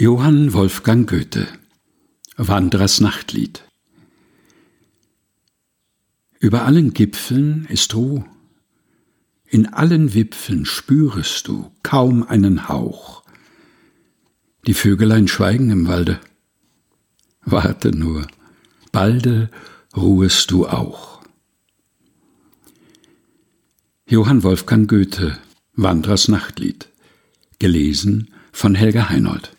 Johann Wolfgang Goethe Wanderers Nachtlied Über allen Gipfeln ist Ruh, in allen Wipfeln spürest du kaum einen Hauch. Die Vögelein schweigen im Walde. Warte nur, balde ruhest du auch. Johann Wolfgang Goethe Wanderers Nachtlied gelesen von Helga Heinold